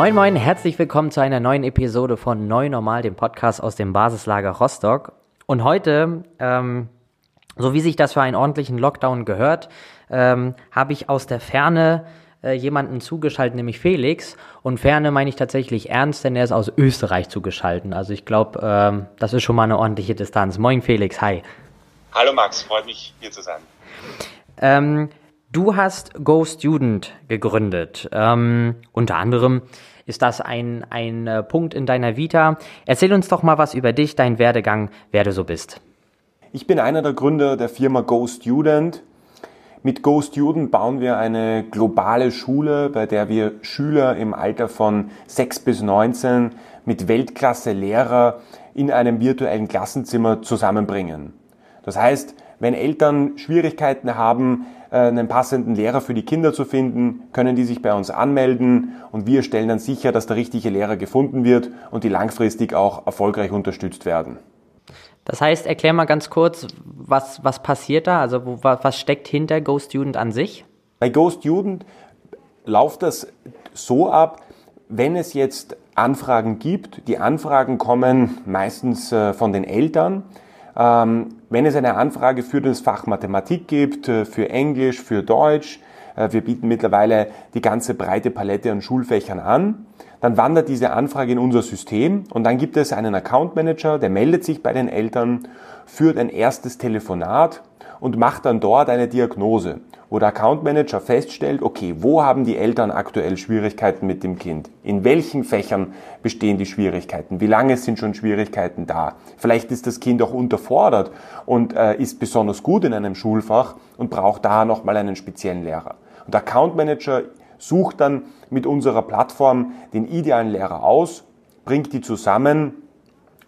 Moin Moin, herzlich willkommen zu einer neuen Episode von Neu Normal, dem Podcast aus dem Basislager Rostock. Und heute, ähm, so wie sich das für einen ordentlichen Lockdown gehört, ähm, habe ich aus der Ferne äh, jemanden zugeschaltet, nämlich Felix. Und Ferne meine ich tatsächlich ernst, denn er ist aus Österreich zugeschaltet. Also ich glaube, ähm, das ist schon mal eine ordentliche Distanz. Moin Felix, hi. Hallo Max, freut mich hier zu sein. Ähm, du hast Go Student gegründet. Ähm, unter anderem ist das ein, ein äh, Punkt in deiner Vita. Erzähl uns doch mal was über dich, deinen Werdegang, wer du so bist. Ich bin einer der Gründer der Firma Go Student. Mit Go Student bauen wir eine globale Schule, bei der wir Schüler im Alter von 6 bis 19 mit Weltklasse Lehrer in einem virtuellen Klassenzimmer zusammenbringen. Das heißt, wenn Eltern Schwierigkeiten haben, einen passenden Lehrer für die Kinder zu finden, können die sich bei uns anmelden und wir stellen dann sicher, dass der richtige Lehrer gefunden wird und die langfristig auch erfolgreich unterstützt werden. Das heißt, erklär mal ganz kurz, was, was passiert da? Also wo, was steckt hinter GoStudent an sich? Bei GoStudent läuft das so ab, wenn es jetzt Anfragen gibt, die Anfragen kommen meistens äh, von den Eltern, wenn es eine Anfrage für das Fach Mathematik gibt, äh, für Englisch, für Deutsch, äh, wir bieten mittlerweile die ganze breite Palette an Schulfächern an, dann wandert diese Anfrage in unser System und dann gibt es einen Account Manager, der meldet sich bei den Eltern, führt ein erstes Telefonat und macht dann dort eine Diagnose wo der Account Manager feststellt, okay, wo haben die Eltern aktuell Schwierigkeiten mit dem Kind? In welchen Fächern bestehen die Schwierigkeiten? Wie lange sind schon Schwierigkeiten da? Vielleicht ist das Kind auch unterfordert und äh, ist besonders gut in einem Schulfach und braucht da nochmal einen speziellen Lehrer. Und der Account Manager sucht dann mit unserer Plattform den idealen Lehrer aus, bringt die zusammen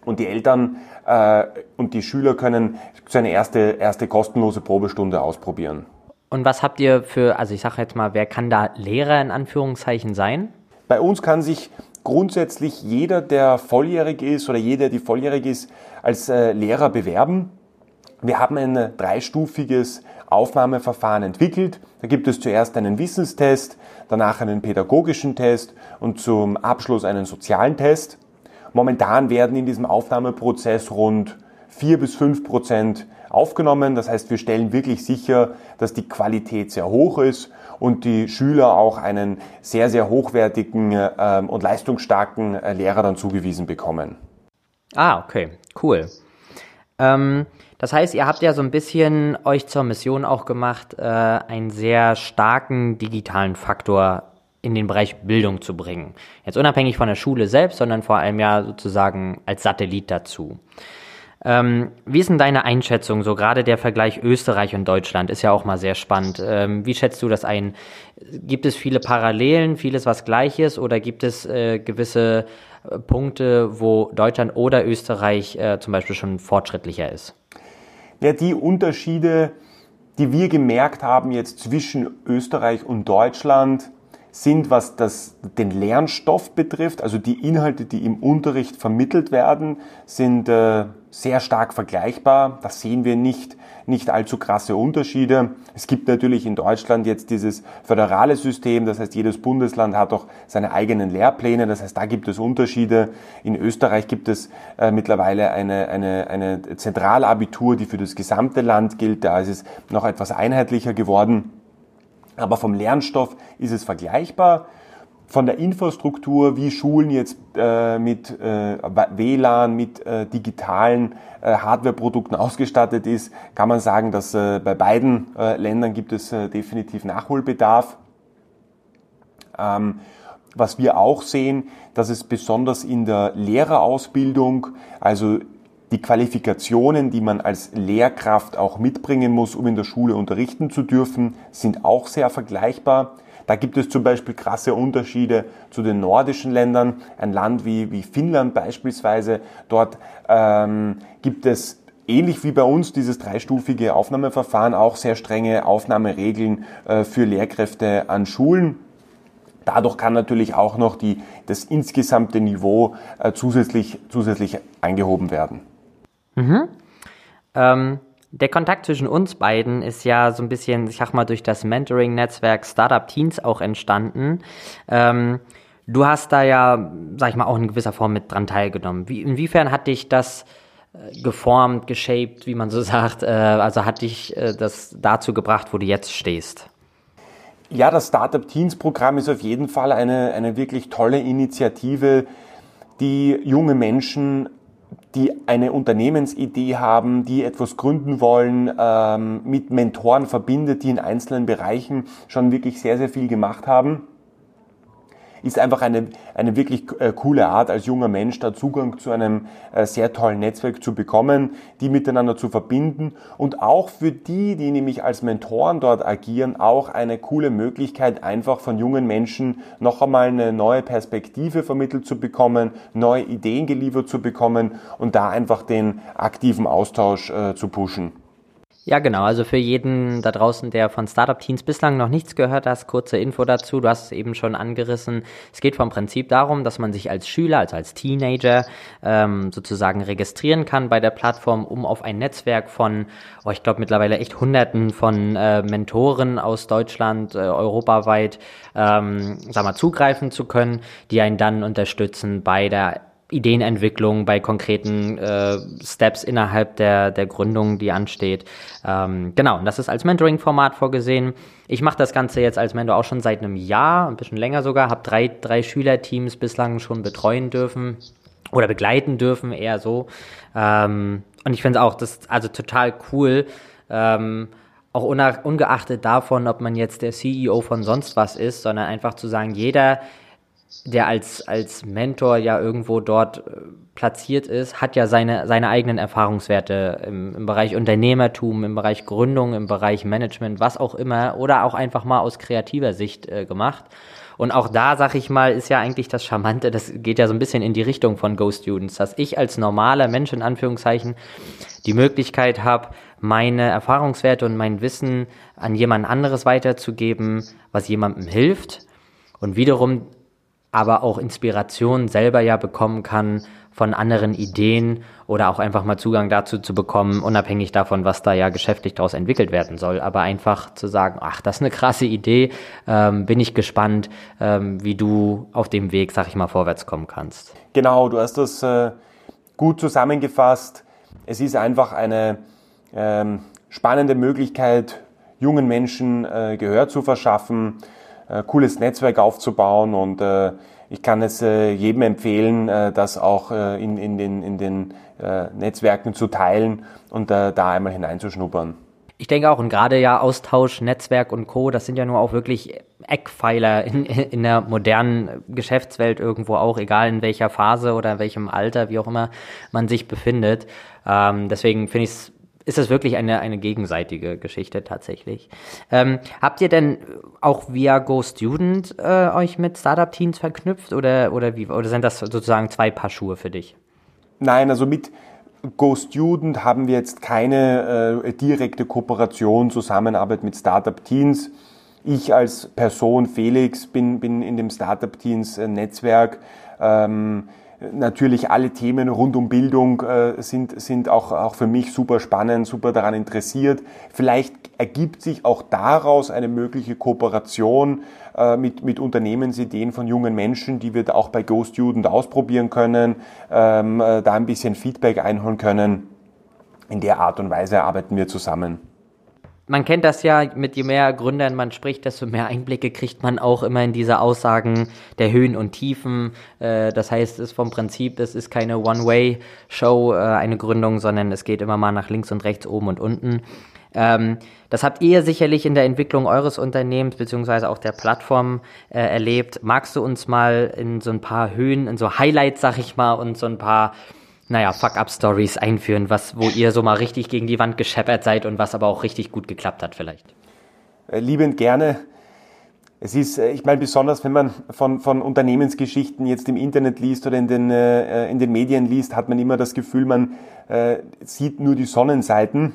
und die Eltern äh, und die Schüler können so eine erste, erste kostenlose Probestunde ausprobieren. Und was habt ihr für, also ich sage jetzt mal, wer kann da Lehrer in Anführungszeichen sein? Bei uns kann sich grundsätzlich jeder, der volljährig ist oder jeder, die volljährig ist, als äh, Lehrer bewerben. Wir haben ein dreistufiges Aufnahmeverfahren entwickelt. Da gibt es zuerst einen Wissenstest, danach einen pädagogischen Test und zum Abschluss einen sozialen Test. Momentan werden in diesem Aufnahmeprozess rund vier bis fünf Prozent aufgenommen. Das heißt, wir stellen wirklich sicher, dass die Qualität sehr hoch ist und die Schüler auch einen sehr, sehr hochwertigen ähm, und leistungsstarken äh, Lehrer dann zugewiesen bekommen. Ah, okay, cool. Ähm, das heißt, ihr habt ja so ein bisschen euch zur Mission auch gemacht, äh, einen sehr starken digitalen Faktor in den Bereich Bildung zu bringen. Jetzt unabhängig von der Schule selbst, sondern vor allem ja sozusagen als Satellit dazu. Ähm, wie ist denn deine Einschätzung, so gerade der Vergleich Österreich und Deutschland ist ja auch mal sehr spannend. Ähm, wie schätzt du das ein? Gibt es viele Parallelen, vieles was Gleiches oder gibt es äh, gewisse äh, Punkte, wo Deutschland oder Österreich äh, zum Beispiel schon fortschrittlicher ist? Ja, die Unterschiede, die wir gemerkt haben jetzt zwischen Österreich und Deutschland, sind, was das, den Lernstoff betrifft, also die Inhalte, die im Unterricht vermittelt werden, sind äh, sehr stark vergleichbar. Da sehen wir nicht, nicht allzu krasse Unterschiede. Es gibt natürlich in Deutschland jetzt dieses föderale System, das heißt, jedes Bundesland hat auch seine eigenen Lehrpläne, das heißt, da gibt es Unterschiede. In Österreich gibt es äh, mittlerweile eine, eine, eine Zentralabitur, die für das gesamte Land gilt, da ist es noch etwas einheitlicher geworden. Aber vom Lernstoff ist es vergleichbar. Von der Infrastruktur, wie Schulen jetzt äh, mit äh, WLAN, mit äh, digitalen äh, Hardwareprodukten ausgestattet ist, kann man sagen, dass äh, bei beiden äh, Ländern gibt es definitiv Nachholbedarf. Ähm, was wir auch sehen, dass es besonders in der Lehrerausbildung, also die Qualifikationen, die man als Lehrkraft auch mitbringen muss, um in der Schule unterrichten zu dürfen, sind auch sehr vergleichbar. Da gibt es zum Beispiel krasse Unterschiede zu den nordischen Ländern. Ein Land wie, wie Finnland beispielsweise, dort ähm, gibt es ähnlich wie bei uns dieses dreistufige Aufnahmeverfahren auch sehr strenge Aufnahmeregeln äh, für Lehrkräfte an Schulen. Dadurch kann natürlich auch noch die, das insgesamte Niveau äh, zusätzlich, zusätzlich angehoben werden. Mhm. Ähm, der Kontakt zwischen uns beiden ist ja so ein bisschen, ich sag mal, durch das Mentoring-Netzwerk Startup Teens auch entstanden. Ähm, Du hast da ja, sag ich mal, auch in gewisser Form mit dran teilgenommen. Wie, inwiefern hat dich das äh, geformt, geshaped, wie man so sagt? Äh, also hat dich äh, das dazu gebracht, wo du jetzt stehst? Ja, das Startup Teens Programm ist auf jeden Fall eine, eine wirklich tolle Initiative, die junge Menschen, die eine Unternehmensidee haben, die etwas gründen wollen, ähm, mit Mentoren verbindet, die in einzelnen Bereichen schon wirklich sehr, sehr viel gemacht haben ist einfach eine, eine wirklich äh, coole Art, als junger Mensch da Zugang zu einem äh, sehr tollen Netzwerk zu bekommen, die miteinander zu verbinden und auch für die, die nämlich als Mentoren dort agieren, auch eine coole Möglichkeit, einfach von jungen Menschen noch einmal eine neue Perspektive vermittelt zu bekommen, neue Ideen geliefert zu bekommen und da einfach den aktiven Austausch äh, zu pushen. Ja, genau. Also für jeden da draußen, der von Startup Teens bislang noch nichts gehört hat, kurze Info dazu. Du hast es eben schon angerissen. Es geht vom Prinzip darum, dass man sich als Schüler, also als Teenager ähm, sozusagen registrieren kann bei der Plattform, um auf ein Netzwerk von, oh, ich glaube mittlerweile echt Hunderten von äh, Mentoren aus Deutschland, äh, europaweit, ähm, sag mal, zugreifen zu können, die einen dann unterstützen bei der Ideenentwicklung, bei konkreten äh, Steps innerhalb der, der Gründung, die ansteht. Ähm, genau, und das ist als Mentoring-Format vorgesehen. Ich mache das Ganze jetzt als Mentor auch schon seit einem Jahr, ein bisschen länger sogar, habe drei, drei Schülerteams bislang schon betreuen dürfen oder begleiten dürfen, eher so. Ähm, und ich finde es auch das also total cool. Ähm, auch ungeachtet davon, ob man jetzt der CEO von sonst was ist, sondern einfach zu sagen, jeder der als, als Mentor ja irgendwo dort äh, platziert ist, hat ja seine, seine eigenen Erfahrungswerte im, im Bereich Unternehmertum, im Bereich Gründung, im Bereich Management, was auch immer, oder auch einfach mal aus kreativer Sicht äh, gemacht. Und auch da, sag ich mal, ist ja eigentlich das Charmante, das geht ja so ein bisschen in die Richtung von Go Students, dass ich als normaler Mensch in Anführungszeichen die Möglichkeit habe, meine Erfahrungswerte und mein Wissen an jemand anderes weiterzugeben, was jemandem hilft. Und wiederum aber auch Inspiration selber ja bekommen kann von anderen Ideen oder auch einfach mal Zugang dazu zu bekommen, unabhängig davon, was da ja geschäftlich daraus entwickelt werden soll. Aber einfach zu sagen, ach, das ist eine krasse Idee, ähm, bin ich gespannt, ähm, wie du auf dem Weg, sag ich mal, vorwärts kommen kannst. Genau, du hast das äh, gut zusammengefasst. Es ist einfach eine ähm, spannende Möglichkeit, jungen Menschen äh, Gehör zu verschaffen äh, cooles Netzwerk aufzubauen und äh, ich kann es äh, jedem empfehlen, äh, das auch äh, in, in den, in den äh, Netzwerken zu teilen und äh, da einmal hineinzuschnuppern. Ich denke auch, und gerade ja Austausch, Netzwerk und Co., das sind ja nur auch wirklich Eckpfeiler in, in der modernen Geschäftswelt irgendwo auch, egal in welcher Phase oder in welchem Alter, wie auch immer man sich befindet. Ähm, deswegen finde ich es ist das wirklich eine, eine gegenseitige Geschichte tatsächlich. Ähm, habt ihr denn auch via Go Student äh, euch mit Startup Teams verknüpft oder, oder wie oder sind das sozusagen zwei Paar Schuhe für dich? Nein, also mit Go Student haben wir jetzt keine äh, direkte Kooperation, Zusammenarbeit mit Startup Teams. Ich als Person Felix bin, bin in dem Startup Teams Netzwerk. Ähm, Natürlich alle Themen rund um Bildung äh, sind, sind auch, auch für mich super spannend, super daran interessiert. Vielleicht ergibt sich auch daraus eine mögliche Kooperation äh, mit, mit Unternehmensideen von jungen Menschen, die wir auch bei Go Student ausprobieren können, ähm, äh, da ein bisschen Feedback einholen können. In der Art und Weise arbeiten wir zusammen man kennt das ja, mit je mehr Gründern man spricht, desto mehr Einblicke kriegt man auch immer in diese Aussagen der Höhen und Tiefen. Äh, das heißt, es ist vom Prinzip, es ist keine One-Way-Show, äh, eine Gründung, sondern es geht immer mal nach links und rechts, oben und unten. Ähm, das habt ihr sicherlich in der Entwicklung eures Unternehmens beziehungsweise auch der Plattform äh, erlebt. Magst du uns mal in so ein paar Höhen, in so Highlights, sag ich mal, und so ein paar naja, Fuck-Up-Stories einführen, was, wo ihr so mal richtig gegen die Wand gescheppert seid und was aber auch richtig gut geklappt hat vielleicht? Äh, liebend gerne. Es ist, äh, ich meine, besonders wenn man von, von Unternehmensgeschichten jetzt im Internet liest oder in den, äh, in den Medien liest, hat man immer das Gefühl, man sieht nur die Sonnenseiten.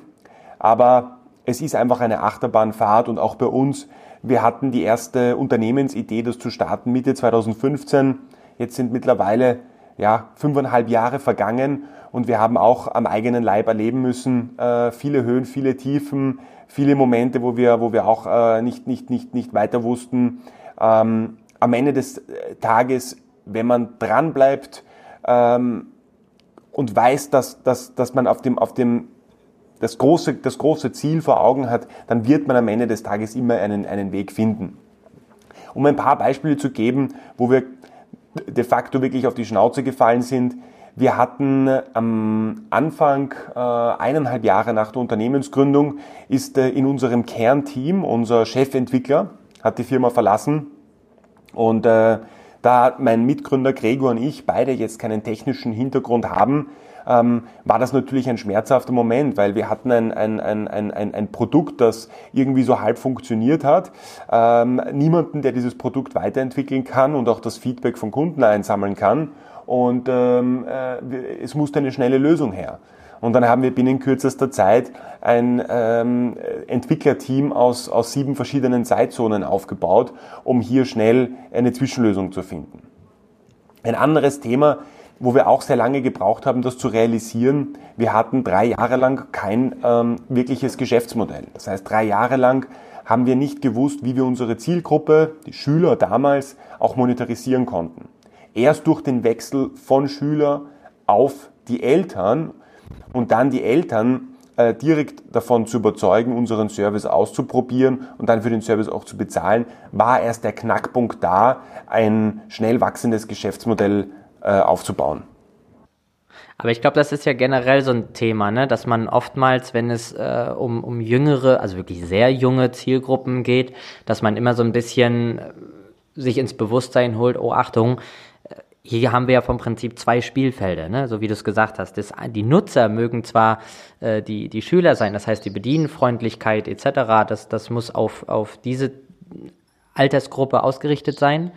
Aber es ist einfach eine Achterbahnfahrt und auch bei uns. Wir hatten die erste Unternehmensidee, das zu starten Mitte 2015. Jetzt sind mittlerweile ja, fünfeinhalb Jahre vergangen und wir haben auch am eigenen Leib erleben müssen, äh, viele Höhen, viele Tiefen, viele Momente, wo wir, wo wir auch äh, nicht, nicht, nicht, nicht weiter wussten. Ähm, am Ende des Tages, wenn man dranbleibt ähm, und weiß, dass, dass, dass man auf dem, auf dem das große, das große Ziel vor Augen hat, dann wird man am Ende des Tages immer einen, einen Weg finden. Um ein paar Beispiele zu geben, wo wir de facto wirklich auf die Schnauze gefallen sind. Wir hatten am Anfang, äh, eineinhalb Jahre nach der Unternehmensgründung, ist äh, in unserem Kernteam unser Chefentwickler, hat die Firma verlassen und äh, da mein Mitgründer Gregor und ich beide jetzt keinen technischen Hintergrund haben, ähm, war das natürlich ein schmerzhafter Moment, weil wir hatten ein, ein, ein, ein, ein Produkt, das irgendwie so halb funktioniert hat, ähm, niemanden, der dieses Produkt weiterentwickeln kann und auch das Feedback von Kunden einsammeln kann und ähm, äh, es musste eine schnelle Lösung her. Und dann haben wir binnen kürzester Zeit ein ähm, Entwicklerteam aus, aus sieben verschiedenen Zeitzonen aufgebaut, um hier schnell eine Zwischenlösung zu finden. Ein anderes Thema wo wir auch sehr lange gebraucht haben, das zu realisieren. Wir hatten drei Jahre lang kein ähm, wirkliches Geschäftsmodell. Das heißt, drei Jahre lang haben wir nicht gewusst, wie wir unsere Zielgruppe, die Schüler damals, auch monetarisieren konnten. Erst durch den Wechsel von Schüler auf die Eltern und dann die Eltern äh, direkt davon zu überzeugen, unseren Service auszuprobieren und dann für den Service auch zu bezahlen, war erst der Knackpunkt da, ein schnell wachsendes Geschäftsmodell äh, aufzubauen. Aber ich glaube, das ist ja generell so ein Thema, ne? dass man oftmals, wenn es äh, um, um jüngere, also wirklich sehr junge Zielgruppen geht, dass man immer so ein bisschen äh, sich ins Bewusstsein holt, oh Achtung, äh, hier haben wir ja vom Prinzip zwei Spielfelder, ne? so wie du es gesagt hast. Das, die Nutzer mögen zwar äh, die, die Schüler sein, das heißt die Bedienfreundlichkeit etc., das, das muss auf, auf diese Altersgruppe ausgerichtet sein.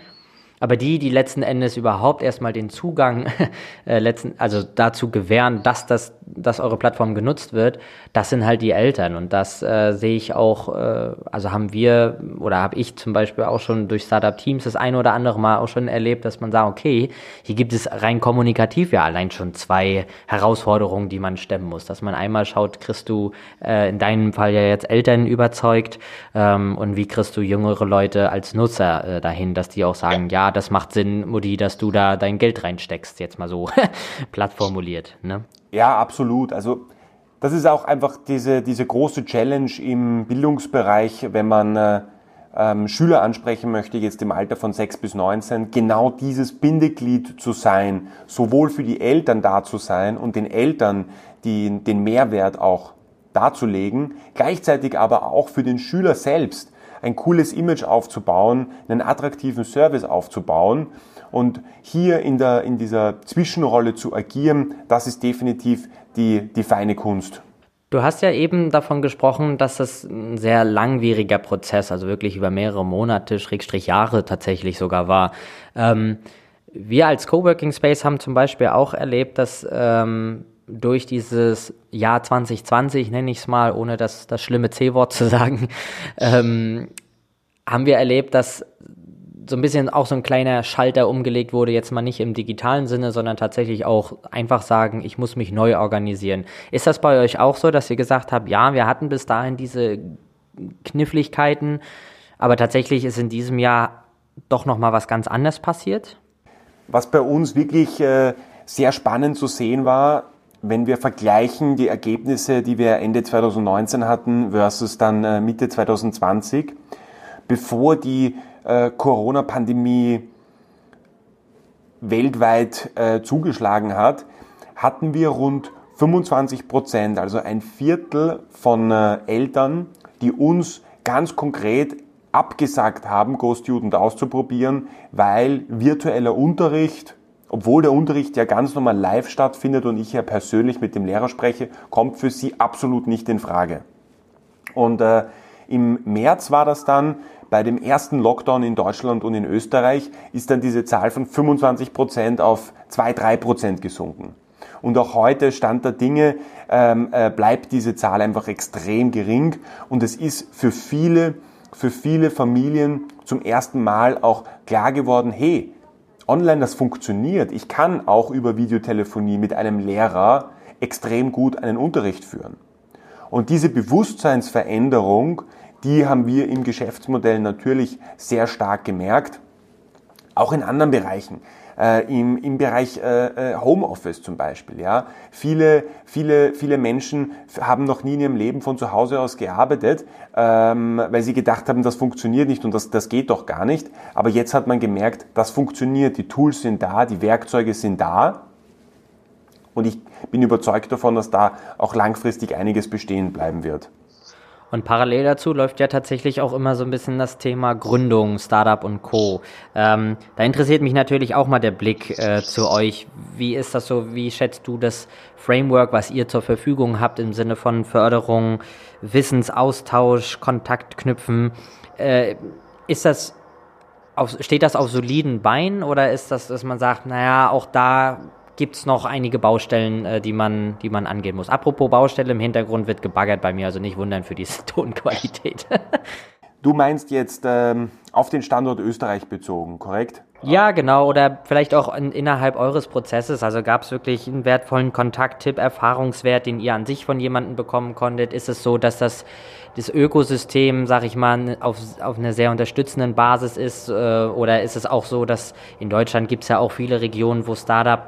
Aber die, die letzten Endes überhaupt erstmal den Zugang äh, letzten, also dazu gewähren, dass das, dass eure Plattform genutzt wird, das sind halt die Eltern. Und das äh, sehe ich auch, äh, also haben wir oder habe ich zum Beispiel auch schon durch Startup Teams das eine oder andere Mal auch schon erlebt, dass man sagt, okay, hier gibt es rein kommunikativ ja allein schon zwei Herausforderungen, die man stemmen muss. Dass man einmal schaut, kriegst du äh, in deinem Fall ja jetzt Eltern überzeugt ähm, und wie kriegst du jüngere Leute als Nutzer äh, dahin, dass die auch sagen, ja, das macht Sinn, Mutti, dass du da dein Geld reinsteckst, jetzt mal so platt formuliert. Ne? Ja, absolut. Also das ist auch einfach diese, diese große Challenge im Bildungsbereich, wenn man äh, ähm, Schüler ansprechen möchte, jetzt im Alter von 6 bis 19, genau dieses Bindeglied zu sein, sowohl für die Eltern da zu sein und den Eltern die, den Mehrwert auch darzulegen, gleichzeitig aber auch für den Schüler selbst ein cooles Image aufzubauen, einen attraktiven Service aufzubauen. Und hier in, der, in dieser Zwischenrolle zu agieren, das ist definitiv die, die feine Kunst. Du hast ja eben davon gesprochen, dass das ein sehr langwieriger Prozess, also wirklich über mehrere Monate, Schrägstrich Jahre tatsächlich sogar war. Ähm, wir als Coworking Space haben zum Beispiel auch erlebt, dass ähm, durch dieses Jahr 2020, nenne ich es mal, ohne das, das schlimme C-Wort zu sagen, ähm, haben wir erlebt, dass so ein bisschen auch so ein kleiner Schalter umgelegt wurde, jetzt mal nicht im digitalen Sinne, sondern tatsächlich auch einfach sagen, ich muss mich neu organisieren. Ist das bei euch auch so, dass ihr gesagt habt, ja, wir hatten bis dahin diese Kniffligkeiten, aber tatsächlich ist in diesem Jahr doch noch mal was ganz anderes passiert? Was bei uns wirklich äh, sehr spannend zu sehen war, wenn wir vergleichen die Ergebnisse, die wir Ende 2019 hatten versus dann äh, Mitte 2020, bevor die äh, Corona-Pandemie weltweit äh, zugeschlagen hat, hatten wir rund 25 Prozent, also ein Viertel von Eltern, die uns ganz konkret abgesagt haben, GoStudent auszuprobieren, weil virtueller Unterricht obwohl der Unterricht ja ganz normal live stattfindet und ich ja persönlich mit dem Lehrer spreche, kommt für sie absolut nicht in Frage. Und äh, im März war das dann, bei dem ersten Lockdown in Deutschland und in Österreich, ist dann diese Zahl von 25 Prozent auf 2-3 Prozent gesunken. Und auch heute, Stand der Dinge, ähm, äh, bleibt diese Zahl einfach extrem gering. Und es ist für viele, für viele Familien zum ersten Mal auch klar geworden, hey, online das funktioniert. Ich kann auch über Videotelefonie mit einem Lehrer extrem gut einen Unterricht führen. Und diese Bewusstseinsveränderung, die haben wir im Geschäftsmodell natürlich sehr stark gemerkt. Auch in anderen Bereichen. Äh, im, im Bereich äh, äh, Homeoffice zum Beispiel. Ja, viele, viele, viele Menschen haben noch nie in ihrem Leben von zu Hause aus gearbeitet, ähm, weil sie gedacht haben, das funktioniert nicht und das, das geht doch gar nicht. Aber jetzt hat man gemerkt, das funktioniert. Die Tools sind da, die Werkzeuge sind da. Und ich bin überzeugt davon, dass da auch langfristig einiges bestehen bleiben wird. Und parallel dazu läuft ja tatsächlich auch immer so ein bisschen das Thema Gründung, Startup und Co. Ähm, da interessiert mich natürlich auch mal der Blick äh, zu euch. Wie ist das so? Wie schätzt du das Framework, was ihr zur Verfügung habt im Sinne von Förderung, Wissensaustausch, Kontakt knüpfen? Äh, ist das auf, steht das auf soliden Beinen oder ist das, dass man sagt, naja, auch da gibt es noch einige Baustellen, äh, die, man, die man angehen muss. Apropos Baustelle, im Hintergrund wird gebaggert bei mir, also nicht wundern für diese Tonqualität. du meinst jetzt ähm, auf den Standort Österreich bezogen, korrekt? Ja, genau. Oder vielleicht auch in, innerhalb eures Prozesses. Also gab es wirklich einen wertvollen Kontakt, Tipp, Erfahrungswert, den ihr an sich von jemandem bekommen konntet? Ist es so, dass das, das Ökosystem, sag ich mal, auf, auf einer sehr unterstützenden Basis ist? Äh, oder ist es auch so, dass in Deutschland gibt es ja auch viele Regionen, wo Startup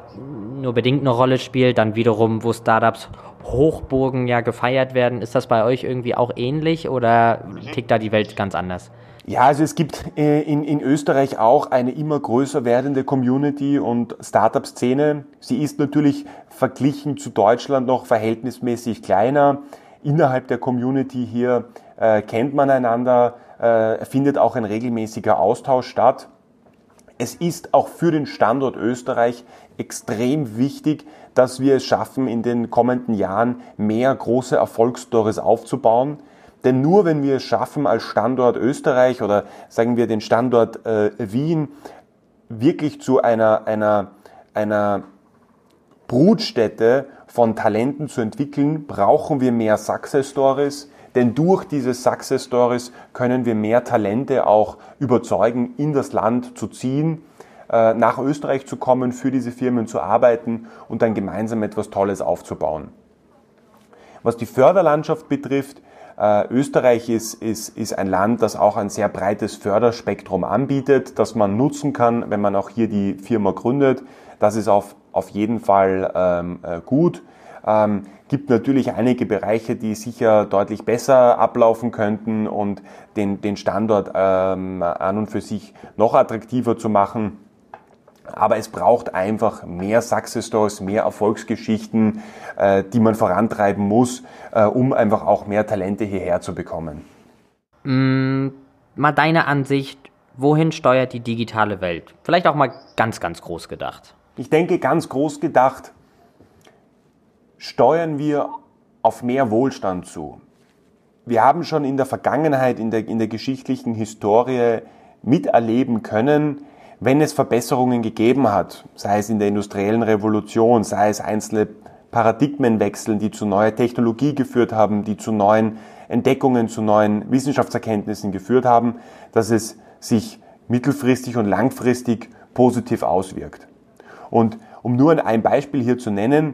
nur bedingt eine Rolle spielt, dann wiederum, wo Startups Hochburgen ja gefeiert werden. Ist das bei euch irgendwie auch ähnlich oder tickt da die Welt ganz anders? Ja, also es gibt äh, in, in Österreich auch eine immer größer werdende Community und Startup-Szene. Sie ist natürlich verglichen zu Deutschland noch verhältnismäßig kleiner. Innerhalb der Community hier äh, kennt man einander, äh, findet auch ein regelmäßiger Austausch statt. Es ist auch für den Standort Österreich extrem wichtig, dass wir es schaffen, in den kommenden Jahren mehr große Erfolgsstories aufzubauen. Denn nur wenn wir es schaffen, als Standort Österreich oder sagen wir den Standort äh, Wien wirklich zu einer, einer, einer Brutstätte von Talenten zu entwickeln, brauchen wir mehr Success Stories. Denn durch diese Success Stories können wir mehr Talente auch überzeugen, in das Land zu ziehen, nach Österreich zu kommen, für diese Firmen zu arbeiten und dann gemeinsam etwas Tolles aufzubauen. Was die Förderlandschaft betrifft, äh, Österreich ist, ist, ist ein Land, das auch ein sehr breites Förderspektrum anbietet, das man nutzen kann, wenn man auch hier die Firma gründet. Das ist auf, auf jeden Fall ähm, äh, gut. Ähm, gibt natürlich einige Bereiche, die sicher deutlich besser ablaufen könnten und den, den Standort ähm, an und für sich noch attraktiver zu machen. Aber es braucht einfach mehr Success Stories, mehr Erfolgsgeschichten, äh, die man vorantreiben muss, äh, um einfach auch mehr Talente hierher zu bekommen. Mm, mal deine Ansicht, wohin steuert die digitale Welt? Vielleicht auch mal ganz, ganz groß gedacht. Ich denke, ganz groß gedacht, steuern wir auf mehr Wohlstand zu. Wir haben schon in der Vergangenheit, in der, in der geschichtlichen Historie miterleben können, wenn es Verbesserungen gegeben hat, sei es in der industriellen Revolution, sei es einzelne Paradigmenwechsel, die zu neuer Technologie geführt haben, die zu neuen Entdeckungen, zu neuen Wissenschaftserkenntnissen geführt haben, dass es sich mittelfristig und langfristig positiv auswirkt. Und um nur ein Beispiel hier zu nennen,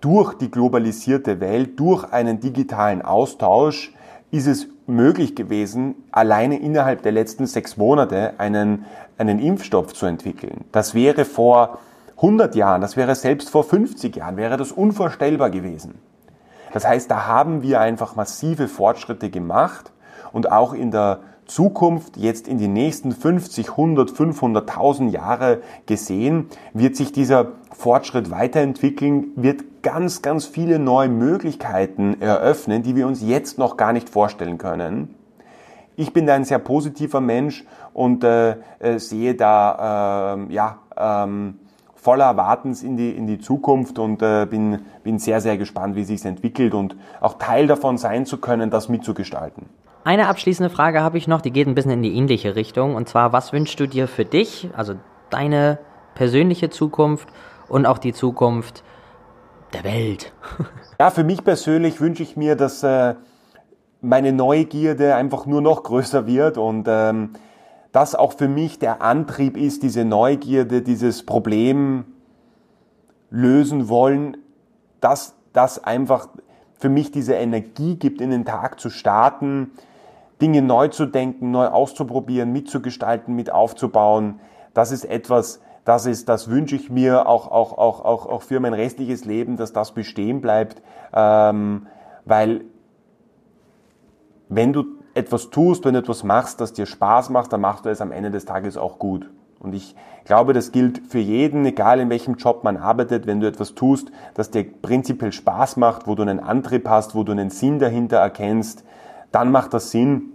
durch die globalisierte Welt, durch einen digitalen Austausch ist es möglich gewesen, alleine innerhalb der letzten sechs Monate einen, einen Impfstoff zu entwickeln. Das wäre vor 100 Jahren, das wäre selbst vor 50 Jahren, wäre das unvorstellbar gewesen. Das heißt, da haben wir einfach massive Fortschritte gemacht und auch in der Zukunft, jetzt in die nächsten 50, 100, 500.000 Jahre gesehen, wird sich dieser Fortschritt weiterentwickeln, wird ganz, ganz viele neue Möglichkeiten eröffnen, die wir uns jetzt noch gar nicht vorstellen können. Ich bin da ein sehr positiver Mensch und äh, äh sehe da äh, ja, ähm, voller Erwartens in die, in die Zukunft und äh, bin, bin sehr, sehr gespannt, wie sich entwickelt und auch Teil davon sein zu können, das mitzugestalten. Eine abschließende Frage habe ich noch, die geht ein bisschen in die ähnliche Richtung. Und zwar, was wünschst du dir für dich, also deine persönliche Zukunft und auch die Zukunft der Welt? Ja, für mich persönlich wünsche ich mir, dass äh, meine Neugierde einfach nur noch größer wird und ähm, das auch für mich der Antrieb ist, diese Neugierde, dieses Problem lösen wollen, dass das einfach für mich diese Energie gibt, in den Tag zu starten, Dinge neu zu denken, neu auszuprobieren, mitzugestalten, mit aufzubauen. das ist etwas, das ist, das wünsche ich mir auch, auch, auch, auch, auch für mein restliches Leben, dass das bestehen bleibt, ähm, weil wenn du etwas tust, wenn du etwas machst, das dir Spaß macht, dann machst du es am Ende des Tages auch gut. Und ich glaube, das gilt für jeden, egal in welchem Job man arbeitet, wenn du etwas tust, das dir prinzipiell Spaß macht, wo du einen Antrieb hast, wo du einen Sinn dahinter erkennst, dann macht das Sinn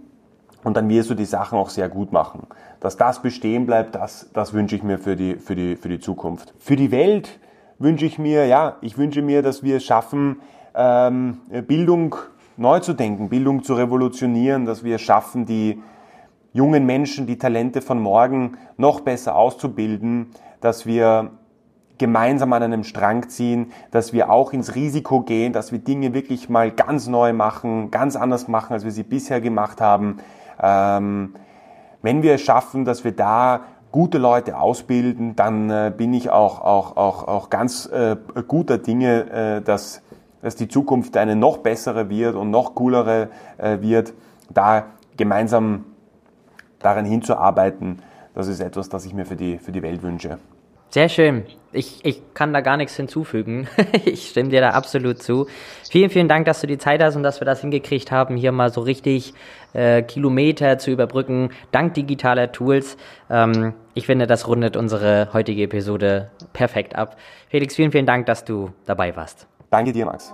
und dann wirst du die Sachen auch sehr gut machen. Dass das bestehen bleibt, das, das wünsche ich mir für die, für, die, für die Zukunft. Für die Welt wünsche ich mir, ja, ich wünsche mir, dass wir es schaffen, ähm, Bildung neu zu denken, Bildung zu revolutionieren, dass wir es schaffen, die jungen Menschen, die Talente von morgen noch besser auszubilden, dass wir gemeinsam an einem Strang ziehen, dass wir auch ins Risiko gehen, dass wir Dinge wirklich mal ganz neu machen, ganz anders machen, als wir sie bisher gemacht haben. Ähm, wenn wir es schaffen, dass wir da gute Leute ausbilden, dann äh, bin ich auch, auch, auch, auch ganz äh, guter Dinge, äh, dass, dass die Zukunft eine noch bessere wird und noch coolere äh, wird. Da gemeinsam daran hinzuarbeiten, das ist etwas, das ich mir für die, für die Welt wünsche. Sehr schön. Ich, ich kann da gar nichts hinzufügen. ich stimme dir da absolut zu. Vielen, vielen Dank, dass du die Zeit hast und dass wir das hingekriegt haben, hier mal so richtig äh, Kilometer zu überbrücken, dank digitaler Tools. Ähm, ich finde, das rundet unsere heutige Episode perfekt ab. Felix, vielen, vielen Dank, dass du dabei warst. Danke dir, Max.